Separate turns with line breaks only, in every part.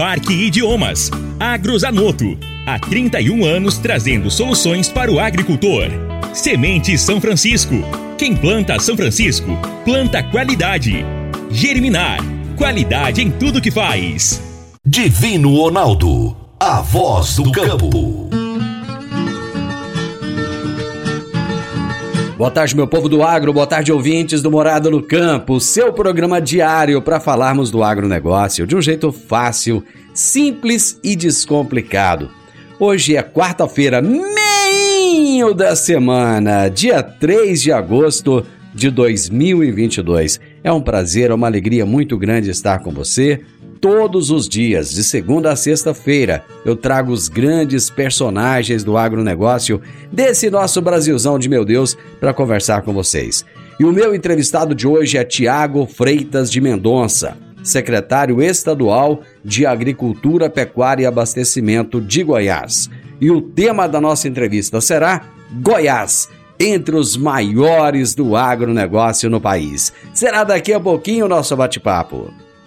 Parque Idiomas. Agrozanoto. Há 31 anos trazendo soluções para o agricultor. Semente São Francisco. Quem planta São Francisco, planta qualidade. Germinar. Qualidade em tudo que faz.
Divino Ronaldo. A voz do campo.
Boa tarde, meu povo do agro, boa tarde, ouvintes do Morada no Campo, seu programa diário para falarmos do agronegócio de um jeito fácil, simples e descomplicado. Hoje é quarta-feira, meio da semana, dia 3 de agosto de 2022. É um prazer, é uma alegria muito grande estar com você. Todos os dias, de segunda a sexta-feira, eu trago os grandes personagens do agronegócio desse nosso Brasilzão de meu Deus para conversar com vocês. E o meu entrevistado de hoje é Tiago Freitas de Mendonça, secretário estadual de Agricultura, Pecuária e Abastecimento de Goiás. E o tema da nossa entrevista será Goiás entre os maiores do agronegócio no país. Será daqui a pouquinho o nosso bate-papo.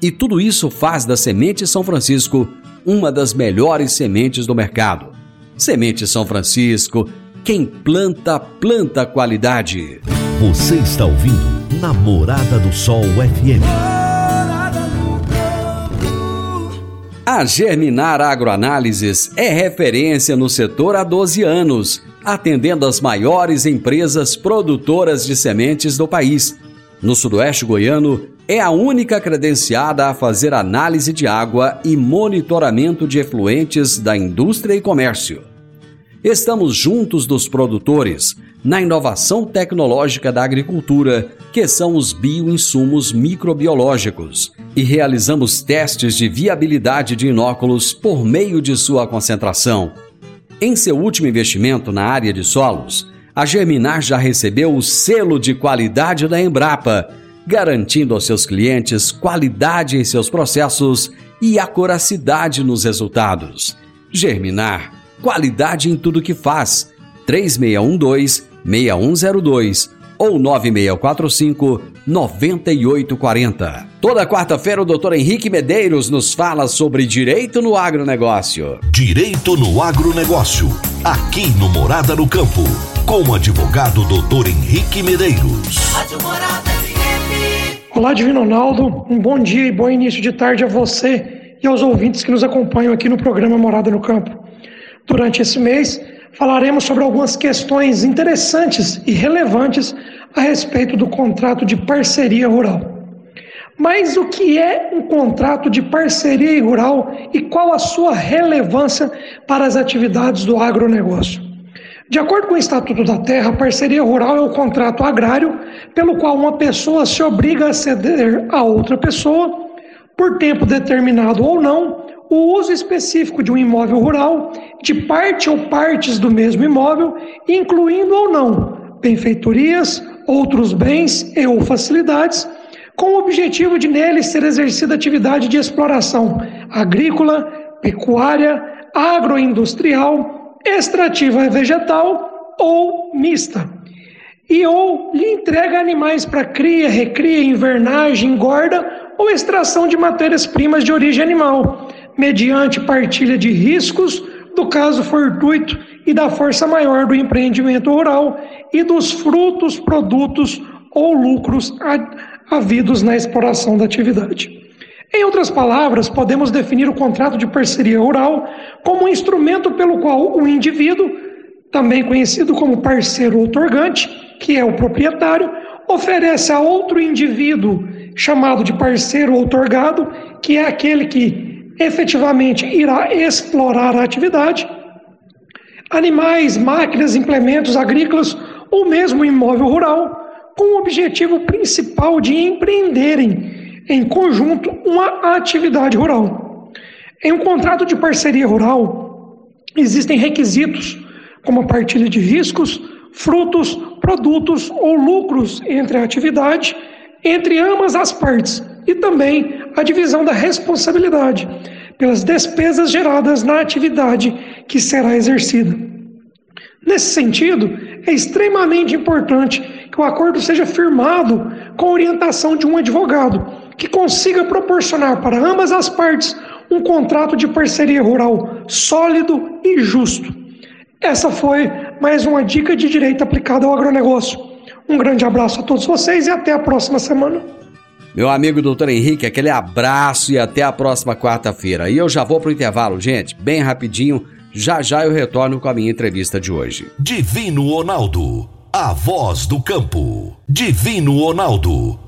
E tudo isso faz da Semente São Francisco uma das melhores sementes do mercado. Semente São Francisco, quem planta, planta qualidade.
Você está ouvindo Namorada do Sol FM.
A Germinar Agroanálises é referência no setor há 12 anos, atendendo as maiores empresas produtoras de sementes do país. No Sudoeste Goiano, é a única credenciada a fazer análise de água e monitoramento de efluentes da indústria e comércio. Estamos juntos dos produtores na inovação tecnológica da agricultura, que são os bioinsumos microbiológicos, e realizamos testes de viabilidade de inóculos por meio de sua concentração. Em seu último investimento na área de solos, a Germinar já recebeu o selo de qualidade da Embrapa, garantindo aos seus clientes qualidade em seus processos e acuracidade nos resultados. Germinar, qualidade em tudo que faz. 3612-6102 ou 9645-9840. Toda quarta-feira o Dr. Henrique Medeiros nos fala sobre direito no agronegócio.
Direito no agronegócio. Aqui no Morada no Campo. Com o advogado Dr. Henrique Medeiros.
Rádio Morada.
Olá, Divino Ronaldo. Um bom dia e bom início de tarde a você e aos ouvintes que nos acompanham aqui no programa Morada no Campo. Durante esse mês, falaremos sobre algumas questões interessantes e relevantes a respeito do contrato de parceria rural. Mas o que é um contrato de parceria rural e qual a sua relevância para as atividades do agronegócio? De acordo com o Estatuto da Terra, parceria rural é o contrato agrário pelo qual uma pessoa se obriga a ceder a outra pessoa, por tempo determinado ou não, o uso específico de um imóvel rural, de parte ou partes do mesmo imóvel, incluindo ou não benfeitorias, outros bens e ou facilidades, com o objetivo de nele ser exercida atividade de exploração agrícola, pecuária, agroindustrial, extrativa vegetal ou mista. E ou lhe entrega animais para cria, recria, invernagem, engorda ou extração de matérias-primas de origem animal, mediante partilha de riscos do caso fortuito e da força maior do empreendimento rural e dos frutos, produtos ou lucros havidos na exploração da atividade. Em outras palavras, podemos definir o contrato de parceria rural como um instrumento pelo qual o indivíduo, também conhecido como parceiro outorgante, que é o proprietário, oferece a outro indivíduo, chamado de parceiro outorgado, que é aquele que efetivamente irá explorar a atividade, animais, máquinas, implementos agrícolas ou mesmo imóvel rural, com o objetivo principal de empreenderem em conjunto uma atividade rural. Em um contrato de parceria rural, existem requisitos como a partilha de riscos, frutos, produtos ou lucros entre a atividade, entre ambas as partes, e também a divisão da responsabilidade pelas despesas geradas na atividade que será exercida. Nesse sentido, é extremamente importante que o acordo seja firmado com orientação de um advogado, que consiga proporcionar para ambas as partes um contrato de parceria rural sólido e justo. Essa foi mais uma dica de direito aplicada ao agronegócio. Um grande abraço a todos vocês e até a próxima semana.
Meu amigo doutor Henrique, aquele abraço e até a próxima quarta-feira. E eu já vou para o intervalo, gente, bem rapidinho. Já já eu retorno com a minha entrevista de hoje.
Divino Ronaldo, a voz do campo. Divino Ronaldo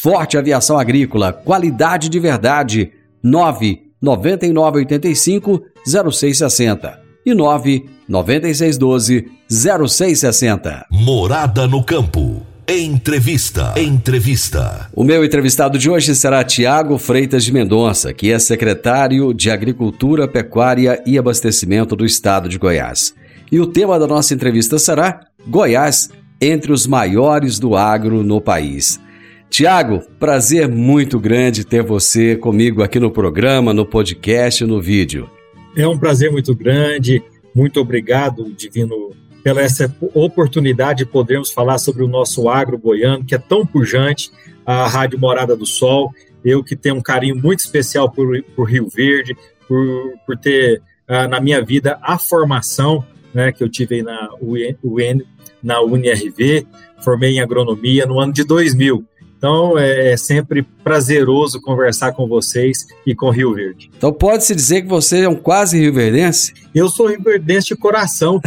Forte Aviação Agrícola, qualidade de verdade. 9 9985 0660 e 9 9612 0660.
Morada no campo. Entrevista. Entrevista.
O meu entrevistado de hoje será Tiago Freitas de Mendonça, que é secretário de Agricultura, Pecuária e Abastecimento do Estado de Goiás. E o tema da nossa entrevista será Goiás entre os maiores do agro no país. Tiago, prazer muito grande ter você comigo aqui no programa, no podcast, no vídeo.
É um prazer muito grande. Muito obrigado, Divino, pela essa oportunidade de podermos falar sobre o nosso agro goiano, que é tão pujante, a Rádio Morada do Sol. Eu que tenho um carinho muito especial por, por Rio Verde, por, por ter uh, na minha vida a formação né, que eu tive na UN, na UNRV, formei em agronomia no ano de 2000. Então é, é, sempre prazeroso conversar com vocês e com Rio Verde.
Então pode-se dizer que você é um quase rio-verdense?
Eu sou rio-verdense de coração.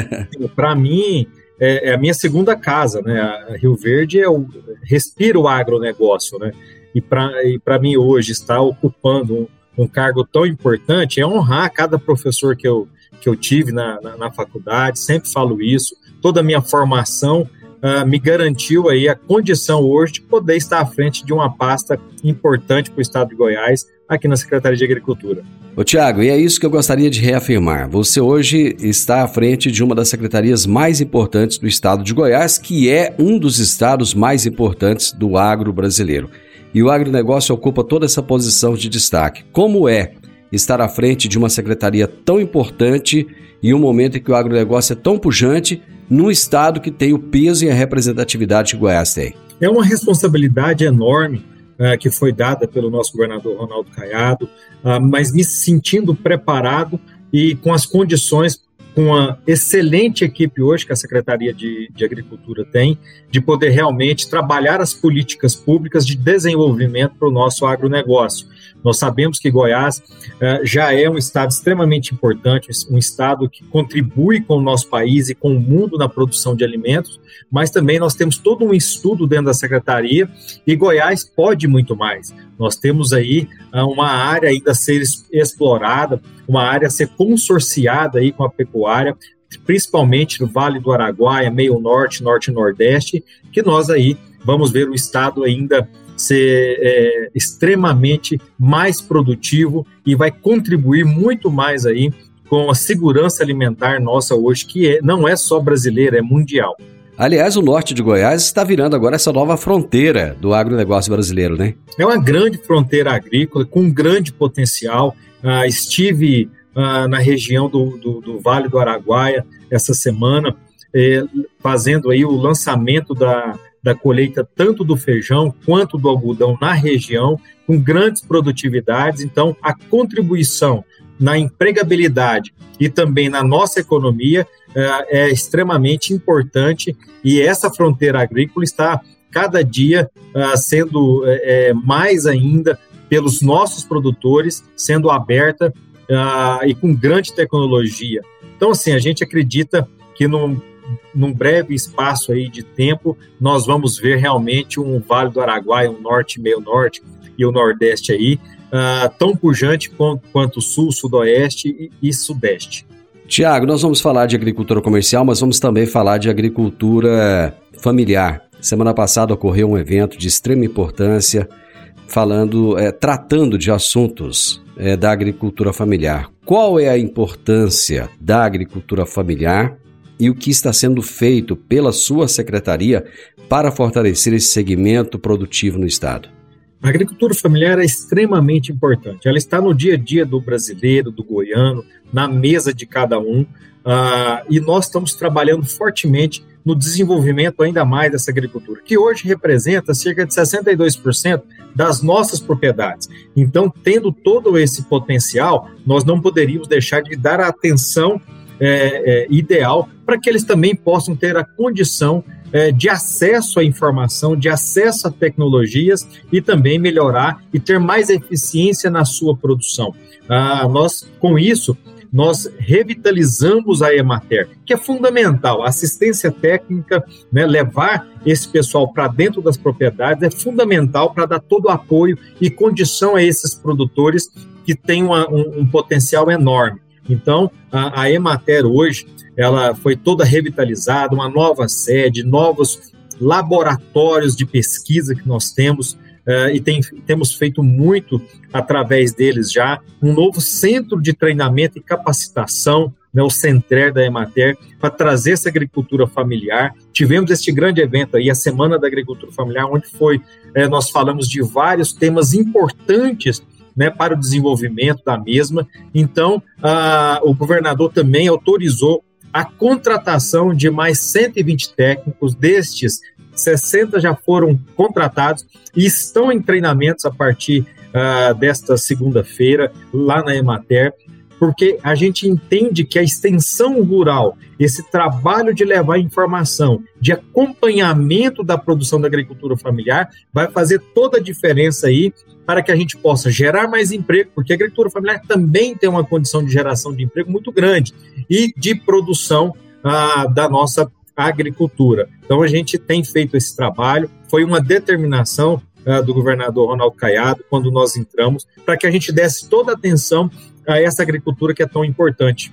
Para mim, é, é, a minha segunda casa, né? A Rio Verde é o, respira o agronegócio, né? E para mim hoje estar ocupando um, um, cargo tão importante é honrar cada professor que eu, que eu tive na, na, na faculdade, sempre falo isso. Toda a minha formação uh, me garantiu aí a condição hoje de poder estar à frente de uma pasta importante para o estado de Goiás, aqui na Secretaria de Agricultura.
Ô Tiago, e é isso que eu gostaria de reafirmar. Você hoje está à frente de uma das secretarias mais importantes do estado de Goiás, que é um dos estados mais importantes do agro brasileiro. E o agronegócio ocupa toda essa posição de destaque. Como é estar à frente de uma secretaria tão importante em um momento em que o agronegócio é tão pujante num estado que tem o peso e a representatividade que Goiás tem?
É uma responsabilidade enorme uh, que foi dada pelo nosso governador Ronaldo Caiado, uh, mas me sentindo preparado e com as condições com a excelente equipe hoje que a Secretaria de, de, Agricultura tem, de poder realmente trabalhar as políticas públicas de desenvolvimento para o nosso agronegócio. Nós sabemos que Goiás uh, já é um estado extremamente importante, um estado que contribui com o nosso país e com o mundo na produção de alimentos, mas também nós temos todo um estudo dentro da secretaria e Goiás pode muito mais. Nós temos aí uh, uma área ainda a ser explorada, uma área a ser consorciada aí com a pecuária principalmente no Vale do Araguaia, meio norte, norte e nordeste, que nós aí vamos ver o estado ainda ser é, extremamente mais produtivo e vai contribuir muito mais aí com a segurança alimentar nossa hoje, que é, não é só brasileira, é mundial.
Aliás, o norte de Goiás está virando agora essa nova fronteira do agronegócio brasileiro, né?
É uma grande fronteira agrícola com um grande potencial. Uh, estive uh, na região do, do, do, Vale do Araguaia essa semana, eh, fazendo aí o lançamento da, da colheita tanto do feijão quanto do algodão na região, com grandes produtividades. Então, a contribuição na empregabilidade e também na nossa economia é, é extremamente importante e essa fronteira agrícola está cada dia uh, sendo é, mais ainda pelos nossos produtores, sendo aberta uh, e com grande tecnologia. Então, assim, a gente acredita que num, num breve espaço aí de tempo, nós vamos ver realmente um Vale do Araguaia, um norte, meio norte e o nordeste aí, uh, tão pujante quanto, quanto sul, sudoeste e, e sudeste.
Tiago, nós vamos falar de agricultura comercial, mas vamos também falar de agricultura familiar. Semana passada ocorreu um evento de extrema importância, falando, é, tratando de assuntos é, da agricultura familiar. Qual é a importância da agricultura familiar e o que está sendo feito pela sua secretaria para fortalecer esse segmento produtivo no Estado?
A agricultura familiar é extremamente importante. Ela está no dia a dia do brasileiro, do goiano, na mesa de cada um. Uh, e nós estamos trabalhando fortemente no desenvolvimento ainda mais dessa agricultura, que hoje representa cerca de 62% das nossas propriedades. Então, tendo todo esse potencial, nós não poderíamos deixar de dar atenção é, é, ideal para que eles também possam ter a condição é, de acesso à informação, de acesso a tecnologias e também melhorar e ter mais eficiência na sua produção. Ah, nós, com isso, nós revitalizamos a Emater, que é fundamental. A assistência técnica, né, levar esse pessoal para dentro das propriedades é fundamental para dar todo o apoio e condição a esses produtores que têm uma, um, um potencial enorme. Então, a, a Emater hoje, ela foi toda revitalizada, uma nova sede, novos laboratórios de pesquisa que nós temos, uh, e tem, temos feito muito através deles já, um novo centro de treinamento e capacitação, né, o Centrer da Emater, para trazer essa agricultura familiar. Tivemos este grande evento aí, a Semana da Agricultura Familiar, onde foi, eh, nós falamos de vários temas importantes né, para o desenvolvimento da mesma. Então, o governador também autorizou a contratação de mais 120 técnicos, destes 60 já foram contratados e estão em treinamentos a partir uh, desta segunda-feira lá na Emater, porque a gente entende que a extensão rural, esse trabalho de levar informação, de acompanhamento da produção da agricultura familiar, vai fazer toda a diferença aí para que a gente possa gerar mais emprego, porque a agricultura familiar também tem uma condição de geração de emprego muito grande e de produção ah, da nossa agricultura. Então a gente tem feito esse trabalho, foi uma determinação ah, do governador Ronaldo Caiado quando nós entramos, para que a gente desse toda a atenção a essa agricultura que é tão importante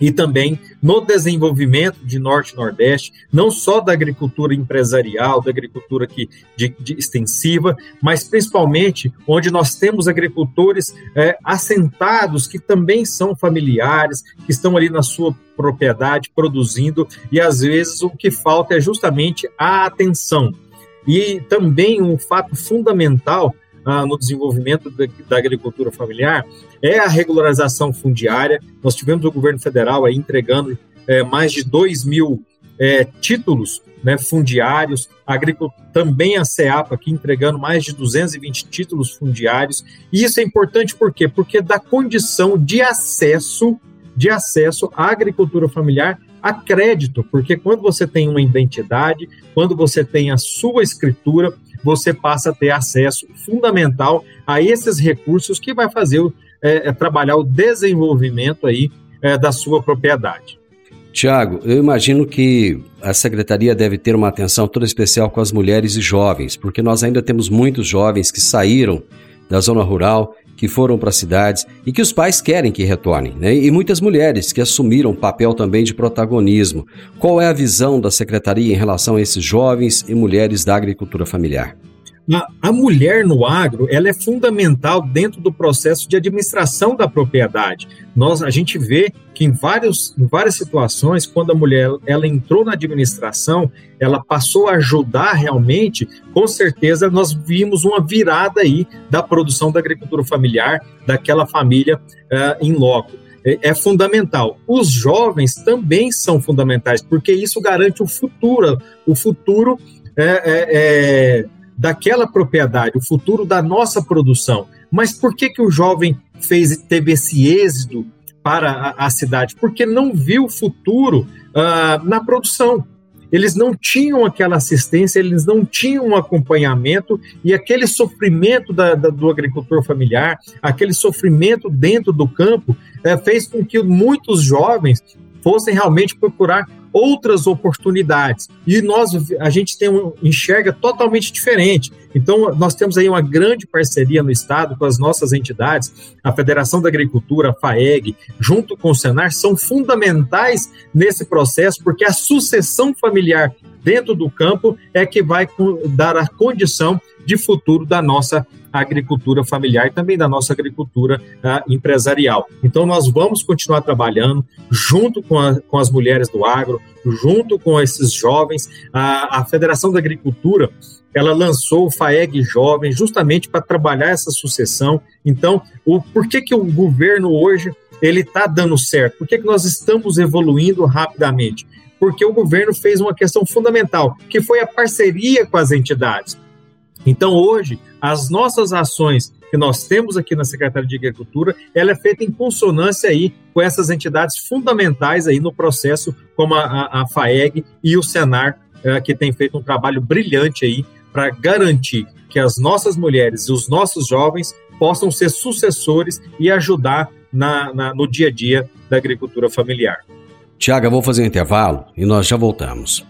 e também no desenvolvimento de Norte e Nordeste, não só da agricultura empresarial, da agricultura que, de, de extensiva, mas principalmente onde nós temos agricultores é, assentados que também são familiares, que estão ali na sua propriedade produzindo, e às vezes o que falta é justamente a atenção. E também um fato fundamental ah, no desenvolvimento da, da, agricultura familiar é a regularização fundiária. Nós tivemos o governo federal aí entregando é, mais de 2 mil é, títulos né, fundiários, também a CEAPA aqui entregando mais de 220 títulos fundiários. E isso é importante por quê? Porque dá condição de acesso de acesso à agricultura familiar a crédito, porque quando você tem uma identidade, quando você tem a sua escritura, você passa a ter acesso fundamental a esses recursos que vai fazer é, é, trabalhar o desenvolvimento aí é, da sua propriedade.
Tiago, eu imagino que a secretaria deve ter uma atenção toda especial com as mulheres e jovens, porque nós ainda temos muitos jovens que saíram da zona rural, que foram para cidades e que os pais querem que retornem, né? E muitas mulheres que assumiram papel também de protagonismo. Qual é a visão da secretaria em relação a esses jovens e mulheres da agricultura familiar?
A, a, mulher no agro ela é fundamental dentro do processo de administração da propriedade. Nós, a gente vê que em, vários, em várias situações, quando a mulher ela entrou na administração, ela passou a ajudar realmente, com certeza nós vimos uma virada aí da produção da agricultura familiar, daquela família uh, em loco é, é fundamental. Os jovens também são fundamentais, porque isso garante o futuro, o futuro é, é, é daquela propriedade, o futuro da nossa produção. Mas por que, que o jovem fez teve esse êxito para a, a cidade? Porque não viu o futuro uh, na produção. Eles não tinham aquela assistência, eles não tinham um acompanhamento e aquele sofrimento da, da, do agricultor familiar, aquele sofrimento dentro do campo, uh, fez com que muitos jovens fossem realmente procurar outras oportunidades. E nós, a gente tem um, enxerga totalmente diferente. Então, nós temos aí uma grande parceria no Estado com as nossas entidades, a Federação da Agricultura, a FAEG, junto com o Senar, são fundamentais nesse processo, porque a sucessão familiar dentro do campo é que vai dar a condição de futuro da nossa agricultura familiar e também da nossa agricultura uh, empresarial. Então, nós vamos continuar trabalhando junto com, a, com as mulheres do agro, junto com esses jovens. A, a Federação da Agricultura ela lançou o FAEG Jovem justamente para trabalhar essa sucessão. Então, o, por que, que o governo hoje ele está dando certo? Por que, que nós estamos evoluindo rapidamente? Porque o governo fez uma questão fundamental, que foi a parceria com as entidades. Então, hoje, as nossas ações que nós temos aqui na Secretaria de Agricultura, ela é feita em consonância aí com essas entidades fundamentais aí no processo, como a, a, FAEG e o Senar, eh, que tem feito um trabalho brilhante aí para garantir que as nossas mulheres e os nossos jovens possam ser sucessores e ajudar na, na, no dia a dia da agricultura familiar.
Tiago, vou fazer um intervalo e nós já voltamos.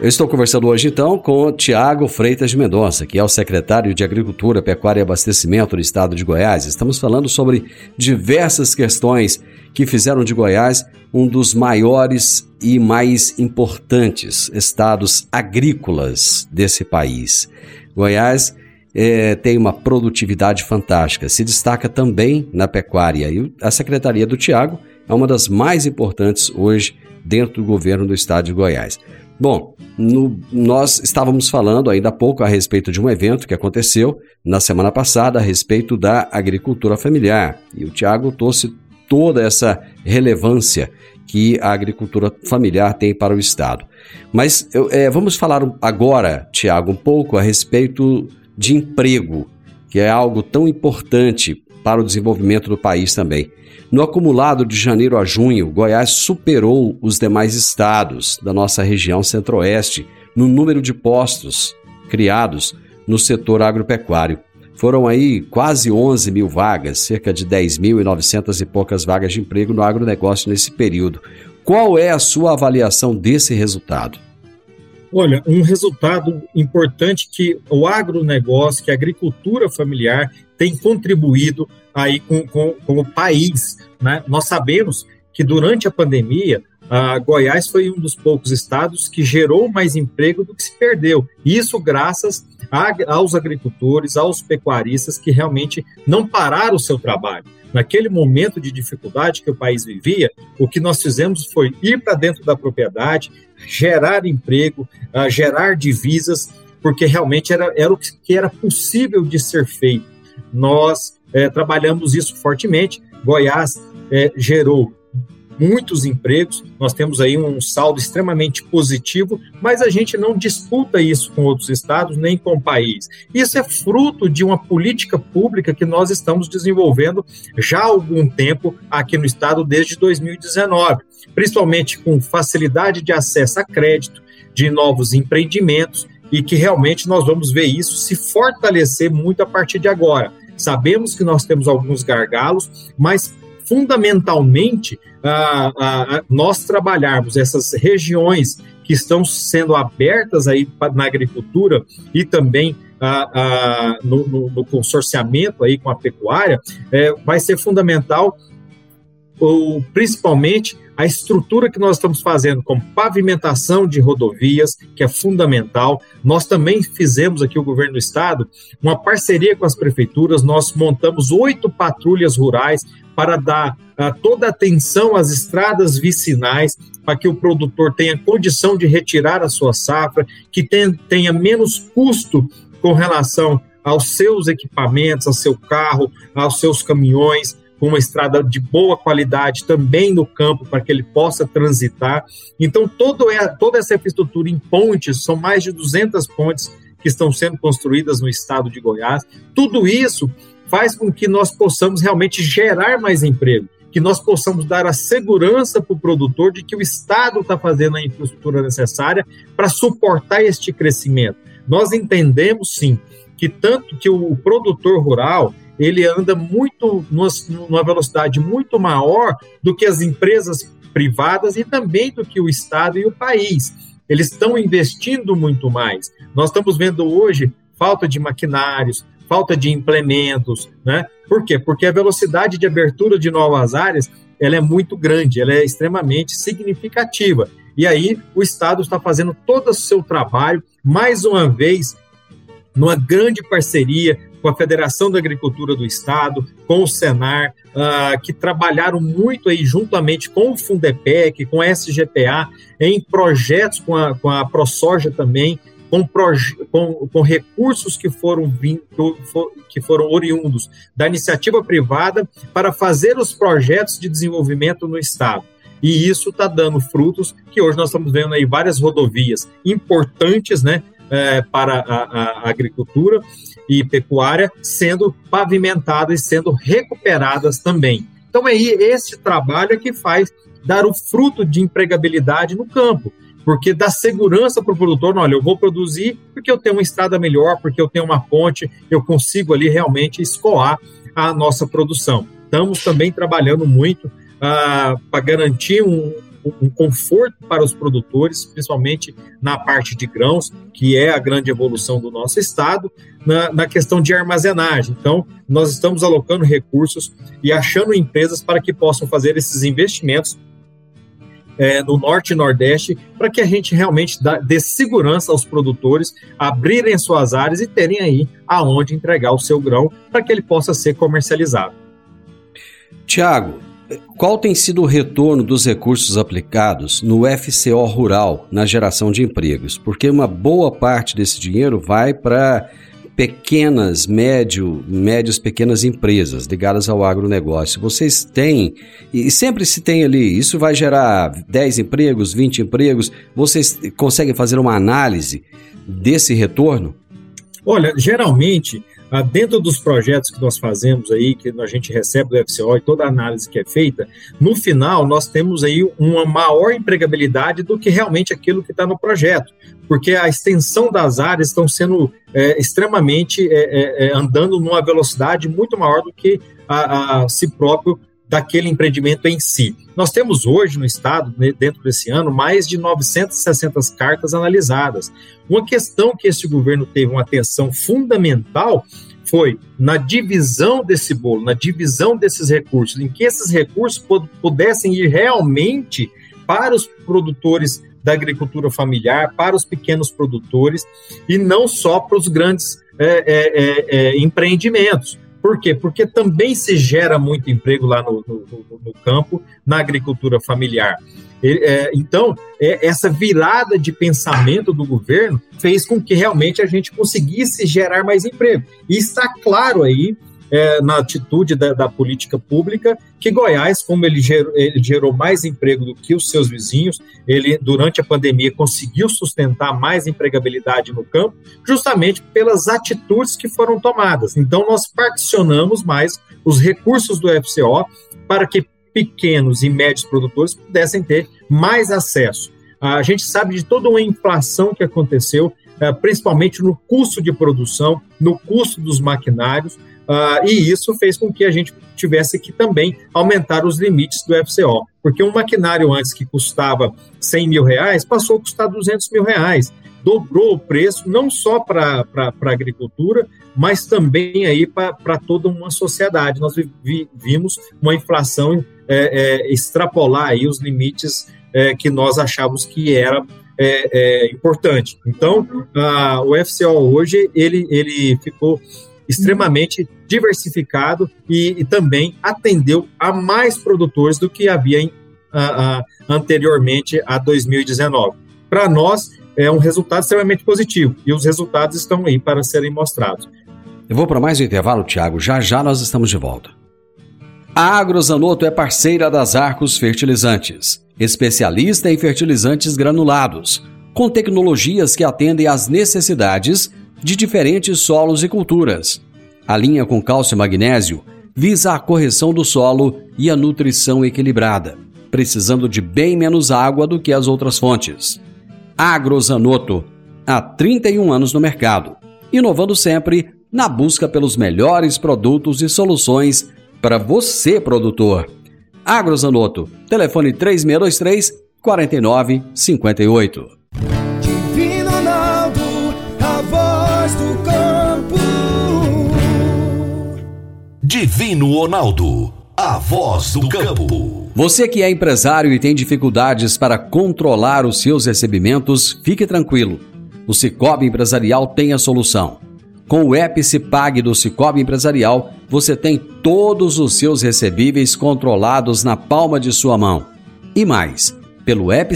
Eu estou conversando hoje então com Tiago Freitas de Mendonça, que é o secretário de Agricultura, Pecuária e Abastecimento do estado de Goiás. Estamos falando sobre diversas questões que fizeram de Goiás um dos maiores e mais importantes estados agrícolas desse país. Goiás é, tem uma produtividade fantástica, se destaca também na pecuária e a Secretaria do Tiago é uma das mais importantes hoje dentro do governo do estado de Goiás. Bom, no, nós estávamos falando ainda há pouco a respeito de um evento que aconteceu na semana passada a respeito da agricultura familiar. E o Tiago trouxe toda essa relevância que a agricultura familiar tem para o Estado. Mas é, vamos falar agora, Tiago, um pouco a respeito de emprego, que é algo tão importante para o desenvolvimento do país também. No acumulado de janeiro a junho, Goiás superou os demais estados da nossa região centro-oeste no número de postos criados no setor agropecuário. Foram aí quase 11 mil vagas, cerca de 10.900 e poucas vagas de emprego no agronegócio nesse período. Qual é a sua avaliação desse resultado?
Olha, um resultado importante que o agronegócio, que a agricultura familiar tem contribuído aí com, com, com o país. Né? Nós sabemos que durante a pandemia, a Goiás foi um dos poucos estados que gerou mais emprego do que se perdeu. Isso graças a, aos agricultores, aos pecuaristas que realmente não pararam o seu trabalho. Naquele momento de dificuldade que o país vivia, o que nós fizemos foi ir para dentro da propriedade, gerar emprego, uh, gerar divisas, porque realmente era, era o que era possível de ser feito. Nós é, trabalhamos isso fortemente. Goiás é, gerou muitos empregos, nós temos aí um saldo extremamente positivo, mas a gente não disputa isso com outros estados nem com o país. Isso é fruto de uma política pública que nós estamos desenvolvendo já há algum tempo aqui no estado, desde 2019, principalmente com facilidade de acesso a crédito, de novos empreendimentos e que realmente nós vamos ver isso se fortalecer muito a partir de agora. Sabemos que nós temos alguns gargalos, mas fundamentalmente ah, ah, nós trabalharmos essas regiões que estão sendo abertas aí na agricultura e também ah, no, no, no, consorciamento aí com a pecuária, é, vai ser fundamental, ou, principalmente a estrutura que nós estamos fazendo com pavimentação de rodovias, que é fundamental. Nós também fizemos aqui, o governo do estado, uma parceria com as prefeituras, nós montamos oito patrulhas rurais para dar uh, toda atenção às estradas vicinais, para que o produtor tenha condição de retirar a sua safra, que tenha, tenha menos custo com relação aos seus equipamentos, ao seu carro, aos seus caminhões, uma estrada de boa qualidade também no campo para que ele possa transitar. Então, todo é, toda essa infraestrutura em pontes, são mais de 200 pontes que estão sendo construídas no estado de Goiás. Tudo isso faz com que nós possamos realmente gerar mais emprego, que nós possamos dar a segurança para o produtor de que o Estado está fazendo a infraestrutura necessária para suportar este crescimento. Nós entendemos sim que tanto que o produtor rural ele anda muito numa velocidade muito maior do que as empresas privadas e também do que o Estado e o país. Eles estão investindo muito mais. Nós estamos vendo hoje falta de maquinários, falta de implementos, né? Por quê? Porque a velocidade de abertura de novas áreas ela é muito grande, ela é extremamente significativa. E aí o Estado está fazendo todo o seu trabalho, mais uma vez, numa grande parceria com a Federação da Agricultura do Estado, com o Senar, uh, que trabalharam muito aí juntamente com o Fundepec, com a SGPA, em projetos com a, com a ProSoja também, com, com, com recursos que foram, que foram oriundos da iniciativa privada para fazer os projetos de desenvolvimento no Estado. E isso está dando frutos que hoje nós estamos vendo aí várias rodovias importantes né, é, para a, a, agricultura e pecuária sendo pavimentadas e sendo recuperadas também. Então, é esse trabalho é que faz dar o fruto de empregabilidade no campo porque dá segurança para o produtor, olha, eu vou produzir porque eu tenho uma estrada melhor, porque eu tenho uma ponte, eu consigo ali realmente escoar a nossa produção. Estamos também trabalhando muito ah, para garantir um, um conforto para os produtores, principalmente na parte de grãos, que é a grande evolução do nosso estado, na, na, questão de armazenagem. Então, nós estamos alocando recursos e achando empresas para que possam fazer esses investimentos é, no norte e nordeste, para que a gente realmente dá, dê segurança aos produtores abrirem suas áreas e terem aí aonde entregar o seu grão para que ele possa ser comercializado.
Tiago, qual tem sido o retorno dos recursos aplicados no FCO rural na geração de empregos? Porque uma boa parte desse dinheiro vai para pequenas, médio, médias, pequenas empresas ligadas ao agronegócio. Vocês têm, e sempre se tem ali, isso vai gerar 10 empregos, 20 empregos, vocês conseguem fazer uma análise desse retorno?
Olha, geralmente dentro dos projetos que nós fazemos aí, que a gente recebe do FCO e toda a análise que é feita, no final nós temos aí uma maior empregabilidade do que realmente aquilo que está no projeto, porque a extensão das áreas estão sendo é, extremamente é, é, é andando numa velocidade muito maior do que a, a si próprio daquele empreendimento em si. Nós temos hoje no estado, né, dentro desse ano, mais de 960 cartas analisadas. Uma questão que esse governo teve uma atenção fundamental foi na divisão desse bolo, na divisão desses recursos, em que esses recursos pudessem ir realmente para os produtores da agricultura familiar, para os pequenos produtores e não só para os grandes é, é, é, empreendimentos. Por quê? Porque também se gera muito emprego lá no, no, no campo, na agricultura familiar. É, então, é, essa virada de pensamento do governo fez com que realmente a gente conseguisse gerar mais emprego. E está claro aí, é, na atitude da, da, política pública, que Goiás, como ele gerou, ele gerou, mais emprego do que os seus vizinhos, ele, durante a pandemia, conseguiu sustentar mais empregabilidade no campo, justamente pelas atitudes que foram tomadas. Então, nós particionamos mais os recursos do FCO para que pequenos e médios produtores pudessem ter mais acesso. A gente sabe de toda uma inflação que aconteceu, eh, principalmente no custo de produção, no custo dos maquinários, ah, e isso fez com que a gente tivesse que também aumentar os limites do FCO, porque um maquinário antes que custava 100 mil reais passou a custar 200 mil reais dobrou o preço, não só para a agricultura, mas também aí para toda uma sociedade. Nós vi, vimos uma inflação é, é, extrapolar aí os limites é, que nós achávamos que era é, é, importante. Então, o FCO hoje ele, ele ficou extremamente diversificado e, e também atendeu a mais produtores do que havia em, a, a, anteriormente a 2019. Para nós, é um resultado extremamente positivo e os resultados estão aí para serem mostrados.
Eu vou para mais um intervalo, Tiago. Já já nós estamos de volta. A Agrozanoto é parceira das Arcos Fertilizantes, especialista em fertilizantes granulados, com tecnologias que atendem às necessidades de diferentes solos e culturas. A linha com cálcio e magnésio visa a correção do solo e a nutrição equilibrada, precisando de bem menos água do que as outras fontes. Agrozanoto, há 31 anos no mercado, inovando sempre na busca pelos melhores produtos e soluções para você, produtor. Agrozanoto, telefone 3623 4958.
Divino Ronaldo, a voz do campo.
Você que é empresário e tem dificuldades para controlar os seus recebimentos, fique tranquilo. O Cicobi Empresarial tem a solução. Com o app do Cicobi Empresarial, você tem todos os seus recebíveis controlados na palma de sua mão. E mais, pelo app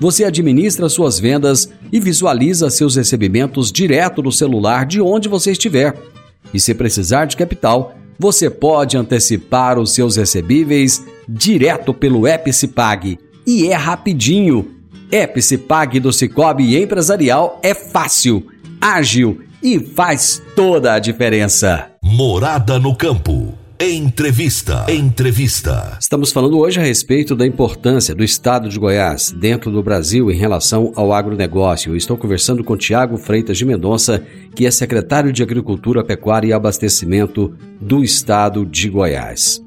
você administra suas vendas e visualiza seus recebimentos direto no celular de onde você estiver. E se precisar de capital, você pode antecipar os seus recebíveis direto pelo Epicipag e é rapidinho. Epicipag do Cicobi Empresarial é fácil, ágil e faz toda a diferença.
Morada no campo. Entrevista. Entrevista.
Estamos falando hoje a respeito da importância do estado de Goiás dentro do Brasil em relação ao agronegócio. estou conversando com Tiago Freitas de Mendonça, que é secretário de Agricultura, Pecuária e Abastecimento do estado de Goiás.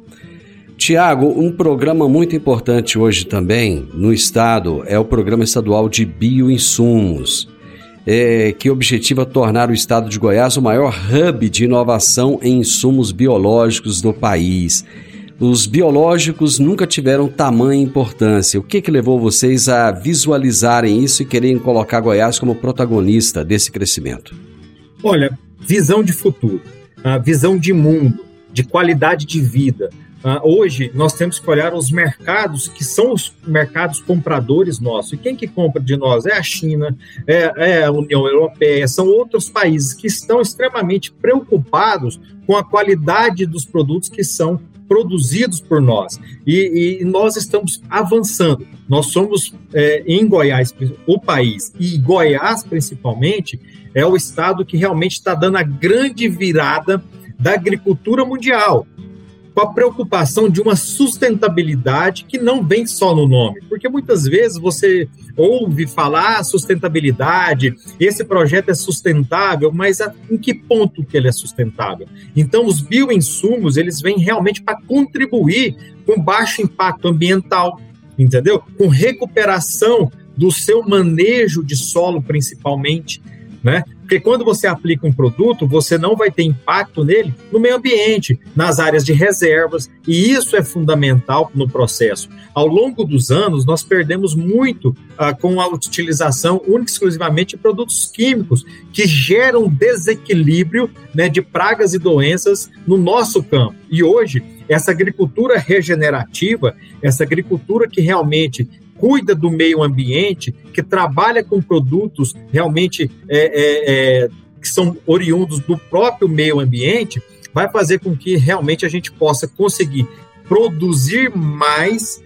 Tiago, um programa muito importante hoje também no estado é o Programa Estadual de Bioinsumos é, que objetiva tornar o estado de Goiás o maior hub de inovação em insumos biológicos do país. Os biológicos nunca tiveram tamanha importância. O que, que levou vocês a visualizarem isso e querem colocar Goiás como protagonista desse crescimento?
Olha, visão de futuro, visão de mundo, de qualidade de vida, hoje nós temos que olhar os mercados que são os mercados compradores nossos. E quem que compra de nós? É a China, é, é a União Europeia, são outros países que estão extremamente preocupados com a qualidade dos produtos que são produzidos por nós. E, e nós estamos avançando. Nós somos, é, em Goiás, o país, e Goiás principalmente, é o estado que realmente está dando a grande virada da agricultura mundial. Com a preocupação de uma sustentabilidade que não vem só no nome, porque muitas vezes você ouve falar sustentabilidade, esse projeto é sustentável, mas em que ponto que ele é sustentável? Então, os bioinsumos, eles vêm realmente para contribuir com baixo impacto ambiental, entendeu? Com recuperação do seu manejo de solo, principalmente, né? Porque quando você aplica um produto, você não vai ter impacto nele no meio ambiente, nas áreas de reservas, e isso é fundamental no processo. Ao longo dos anos, nós perdemos muito ah, com a utilização única e exclusivamente de produtos químicos, que geram desequilíbrio né, de pragas e doenças no nosso campo. E hoje, essa agricultura regenerativa, essa agricultura que realmente cuida do meio ambiente, que trabalha com produtos realmente é, é, é, que são oriundos do próprio meio ambiente, vai fazer com que realmente a gente possa conseguir produzir mais,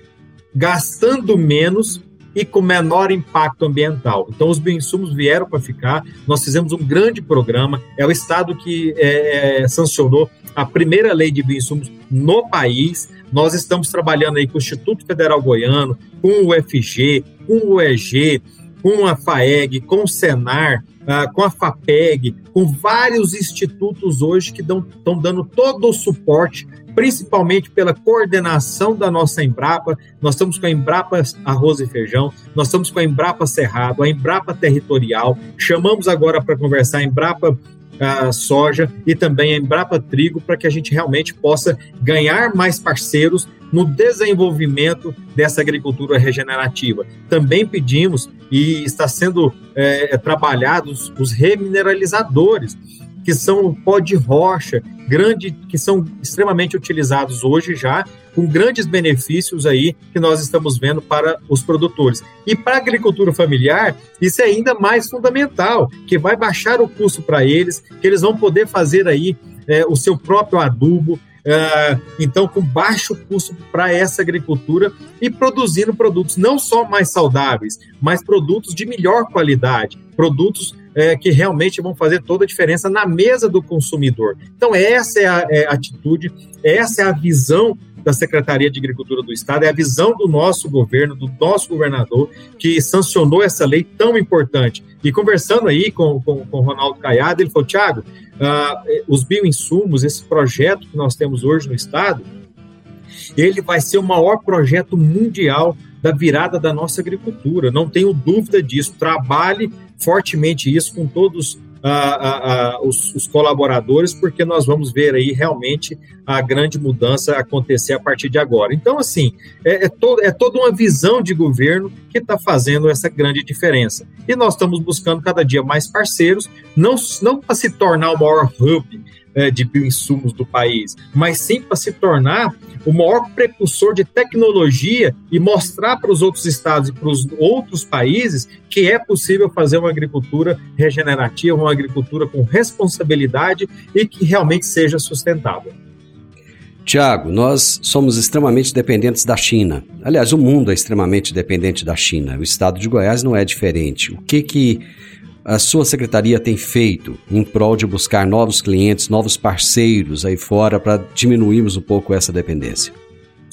gastando menos e com menor impacto ambiental. Então, os bioinsumos vieram para ficar. Nós fizemos um grande programa. É o Estado que é, é sancionou a primeira lei de bioinsumos no país. Nós estamos trabalhando aí com o Instituto Federal Goiano, com o UFG, com o EG, com a FAEG, com o Senar, uh, com a FAPEG, com vários institutos hoje que estão dando todo o suporte, principalmente pela coordenação da nossa Embrapa. Nós estamos com a Embrapa Arroz e Feijão, nós estamos com a Embrapa Cerrado, a Embrapa Territorial, chamamos agora para conversar a Embrapa a soja e também a Embrapa Trigo para que a gente realmente possa ganhar mais parceiros no desenvolvimento dessa agricultura regenerativa. Também pedimos e está sendo é, trabalhados os remineralizadores que são o pó de rocha, grande, que são extremamente utilizados hoje já, com grandes benefícios aí que nós estamos vendo para os produtores. E para a agricultura familiar, isso é ainda mais fundamental, que vai baixar o custo para eles, que eles vão poder fazer aí é, o seu próprio adubo, Uh, então, com baixo custo para essa agricultura e produzindo produtos não só mais saudáveis, mas produtos de melhor qualidade, produtos é, que realmente vão fazer toda a diferença na mesa do consumidor. Então, essa é a, é atitude, essa é a visão da Secretaria de Agricultura do Estado, é a visão do nosso governo, do nosso governador, que sancionou essa lei tão importante. E conversando aí com, com, com o Ronaldo Caiado, ele falou: Tiago, ah, os bioinsumos, esse projeto que nós temos hoje no Estado, ele vai ser o maior projeto mundial da virada da nossa agricultura, não tenho dúvida disso. Trabalhe fortemente isso com todos ah, ah, ah, os, os, colaboradores, porque nós vamos ver aí realmente a grande mudança acontecer a partir de agora. Então, assim, é, é, é toda uma visão de governo que está fazendo essa grande diferença. E nós estamos buscando cada dia mais parceiros, não, não para se tornar o maior hub é, de bioinsumos do país, mas sim para se tornar o maior precursor de tecnologia e mostrar para os outros estados e para os outros países que é possível fazer uma agricultura regenerativa, uma agricultura com responsabilidade e que realmente seja sustentável.
Tiago, nós somos extremamente dependentes da China. Aliás, o mundo é extremamente dependente da China. O estado de Goiás não é diferente. O que que a sua secretaria tem feito em prol de buscar novos clientes, novos parceiros aí fora para diminuirmos um pouco essa dependência?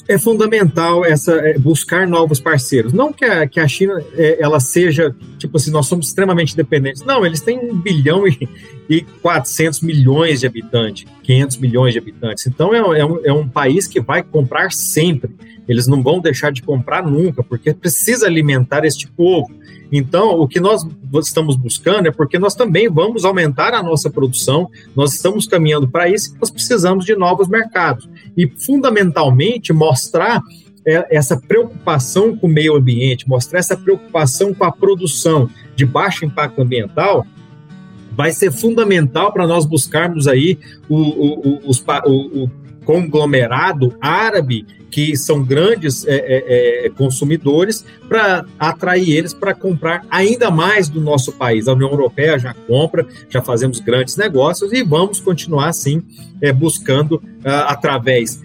é fundamental essa é, buscar novos parceiros. Não que a, que a China é, ela seja tipo assim, nós somos extremamente dependentes. Não, eles têm um bilhão e, e 400 milhões de habitantes, 500 milhões de habitantes. Então é, é, um, é um país que vai comprar sempre. Eles não vão deixar de comprar nunca, porque precisa alimentar este povo. Então, o que nós estamos buscando é porque nós também vamos aumentar a nossa produção, nós estamos caminhando para isso, nós precisamos de novos mercados. E, fundamentalmente, mostrar é, essa preocupação com o meio ambiente, mostrar essa preocupação com a produção de baixo impacto ambiental, vai ser fundamental para nós buscarmos aí o, o, o, o, o conglomerado árabe que são grandes é, é, é consumidores, para atrair eles para comprar ainda mais do nosso país. A União Europeia já compra, já fazemos grandes negócios e vamos continuar assim, é, buscando ah, através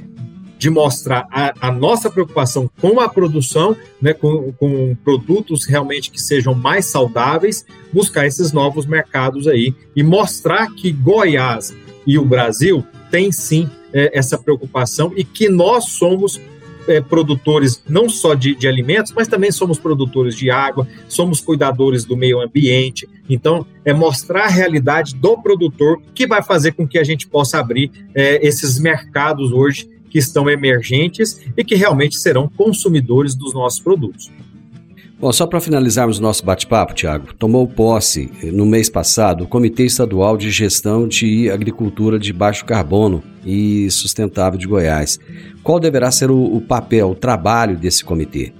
de mostrar a, a, nossa preocupação com a produção, né, com, com, produtos realmente que sejam mais saudáveis, buscar esses novos mercados aí e mostrar que Goiás e o Brasil têm sim é, essa preocupação e que nós somos é, produtores não só de, de, alimentos, mas também somos produtores de água, somos cuidadores do meio ambiente. Então, é mostrar a realidade do produtor que vai fazer com que a gente possa abrir é, esses mercados hoje que estão emergentes e que realmente serão consumidores dos nossos produtos.
Bom, só para finalizarmos o nosso bate-papo, Tiago, tomou posse no mês passado o Comitê Estadual de Gestão de Agricultura de Baixo Carbono e Sustentável de Goiás. Qual deverá ser o, o papel, o trabalho desse comitê?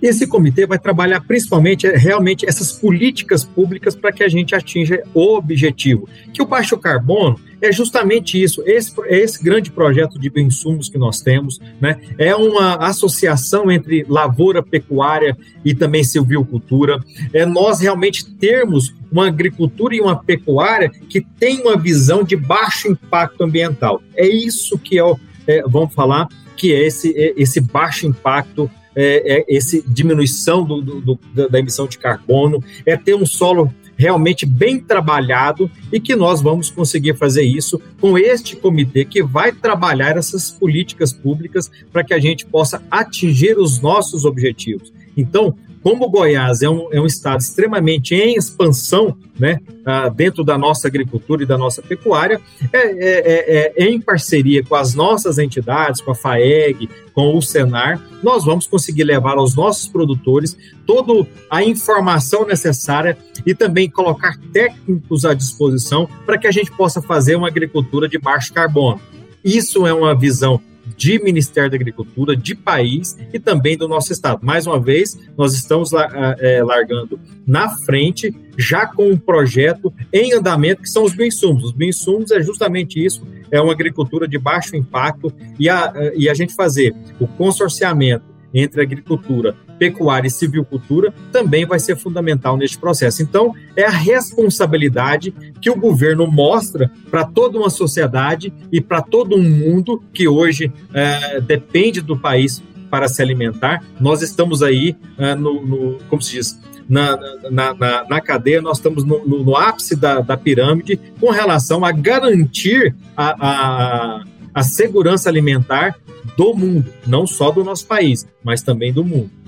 Esse comitê vai trabalhar principalmente é, realmente essas políticas públicas para que a gente atinja o objetivo, que o baixo carbono é justamente isso, esse, é esse grande projeto de bioinsumos que nós temos, né? É uma associação entre lavoura, pecuária e também silvicultura. É nós realmente termos uma agricultura e uma pecuária que tem uma visão de baixo impacto ambiental. É isso que é, é vamos falar, que é esse, é esse baixo impacto é, é esse diminuição do, do, do, da emissão de carbono, é ter um solo realmente bem trabalhado e que nós vamos conseguir fazer isso com este comitê que vai trabalhar essas políticas públicas para que a gente possa atingir os nossos objetivos. Então, como Goiás é um, é um estado extremamente em expansão, né, ah, dentro da nossa agricultura e da nossa pecuária, é, é, é, é, em parceria com as nossas entidades, com a FAEG, com o Senar, nós vamos conseguir levar aos nossos produtores toda a informação necessária e também colocar técnicos à disposição para que a gente possa fazer uma agricultura de baixo carbono. Isso é uma visão de Ministério da Agricultura, de país e também do nosso Estado. Mais uma vez, nós estamos é, largando na frente, já com um projeto em andamento, que são os bioinsumos. Os bioinsumos é justamente isso, é uma agricultura de baixo impacto e a, e a gente fazer o consorciamento entre agricultura, pecuária e civicultura também vai ser fundamental neste processo. Então, é a responsabilidade que o governo mostra para toda uma sociedade e para todo um mundo que hoje é, depende do país para se alimentar. Nós estamos aí é, no, no, como se diz, na, na, na, na, cadeia, nós estamos no, no, no ápice da, da, pirâmide com relação a garantir a, a, a segurança alimentar do mundo, não só do nosso país, mas também do mundo.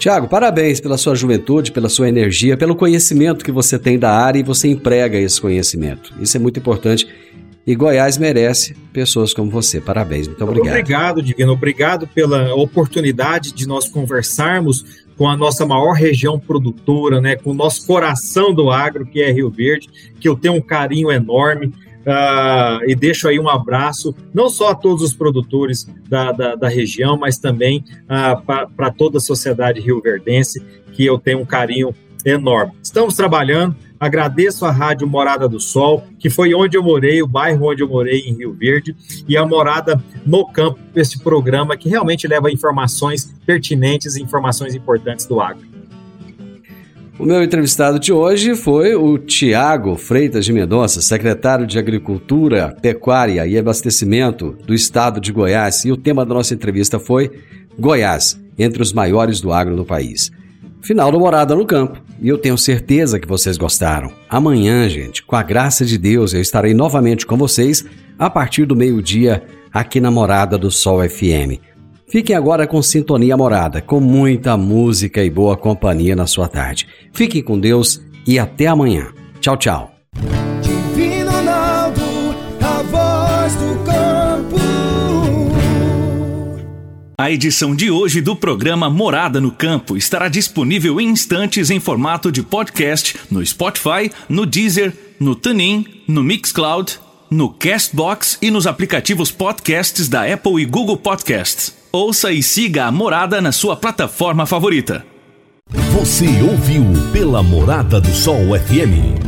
Tiago, parabéns pela sua juventude, pela sua energia, pelo conhecimento que você tem da área e você emprega esse conhecimento. Isso é muito importante. E Goiás merece pessoas como você. Parabéns, muito obrigado.
Obrigado, Divino. Obrigado pela oportunidade de nós conversarmos com a nossa maior região produtora, né, com o nosso coração do agro, que é Rio Verde, que eu tenho um carinho enorme. Uh, e deixo aí um abraço, não só a todos os produtores da, da, da região, mas também uh, para toda a sociedade rioverdense, que eu tenho um carinho enorme. Estamos trabalhando, agradeço a Rádio Morada do Sol, que foi onde eu morei, o bairro onde eu morei em Rio Verde, e a Morada no Campo, esse programa que realmente leva informações pertinentes e informações importantes do agro.
O meu entrevistado de hoje foi o Tiago Freitas de Mendonça, secretário de Agricultura, Pecuária e Abastecimento do Estado de Goiás. E o tema da nossa entrevista foi Goiás, entre os maiores do agro no país. Final do Morada no Campo. E eu tenho certeza que vocês gostaram. Amanhã, gente, com a graça de Deus, eu estarei novamente com vocês a partir do meio-dia aqui na Morada do Sol FM. Fiquem agora com Sintonia Morada, com muita música e boa companhia na sua tarde. Fiquem com Deus e até amanhã. Tchau, tchau.
Divino Ronaldo, a voz do campo.
A edição de hoje do programa Morada no Campo estará disponível em instantes em formato de podcast no Spotify, no Deezer, no TuneIn, no Mixcloud, no Castbox e nos aplicativos podcasts da Apple e Google Podcasts. Ouça e siga a Morada na sua plataforma favorita.
Você ouviu pela Morada do Sol FM.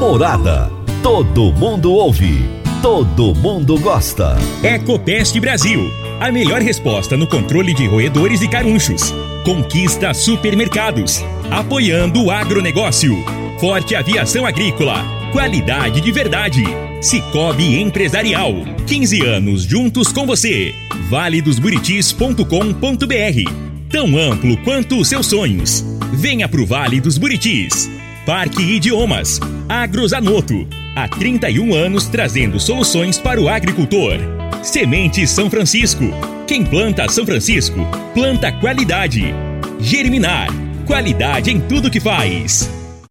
Morada. Todo mundo ouve. Todo mundo gosta.
Ecopest Brasil. A melhor resposta no controle de roedores e carunchos. Conquista supermercados. Apoiando o agronegócio. Forte aviação agrícola. Qualidade de verdade. Cicobi Empresarial. 15 anos juntos com você. valedosburitis.com.br. Tão amplo quanto os seus sonhos. Venha pro Vale dos Buritis. Parque Idiomas. Agrozanoto. Há 31 anos trazendo soluções para o agricultor. Semente São Francisco. Quem planta São Francisco, planta qualidade. Germinar. Qualidade em tudo que faz.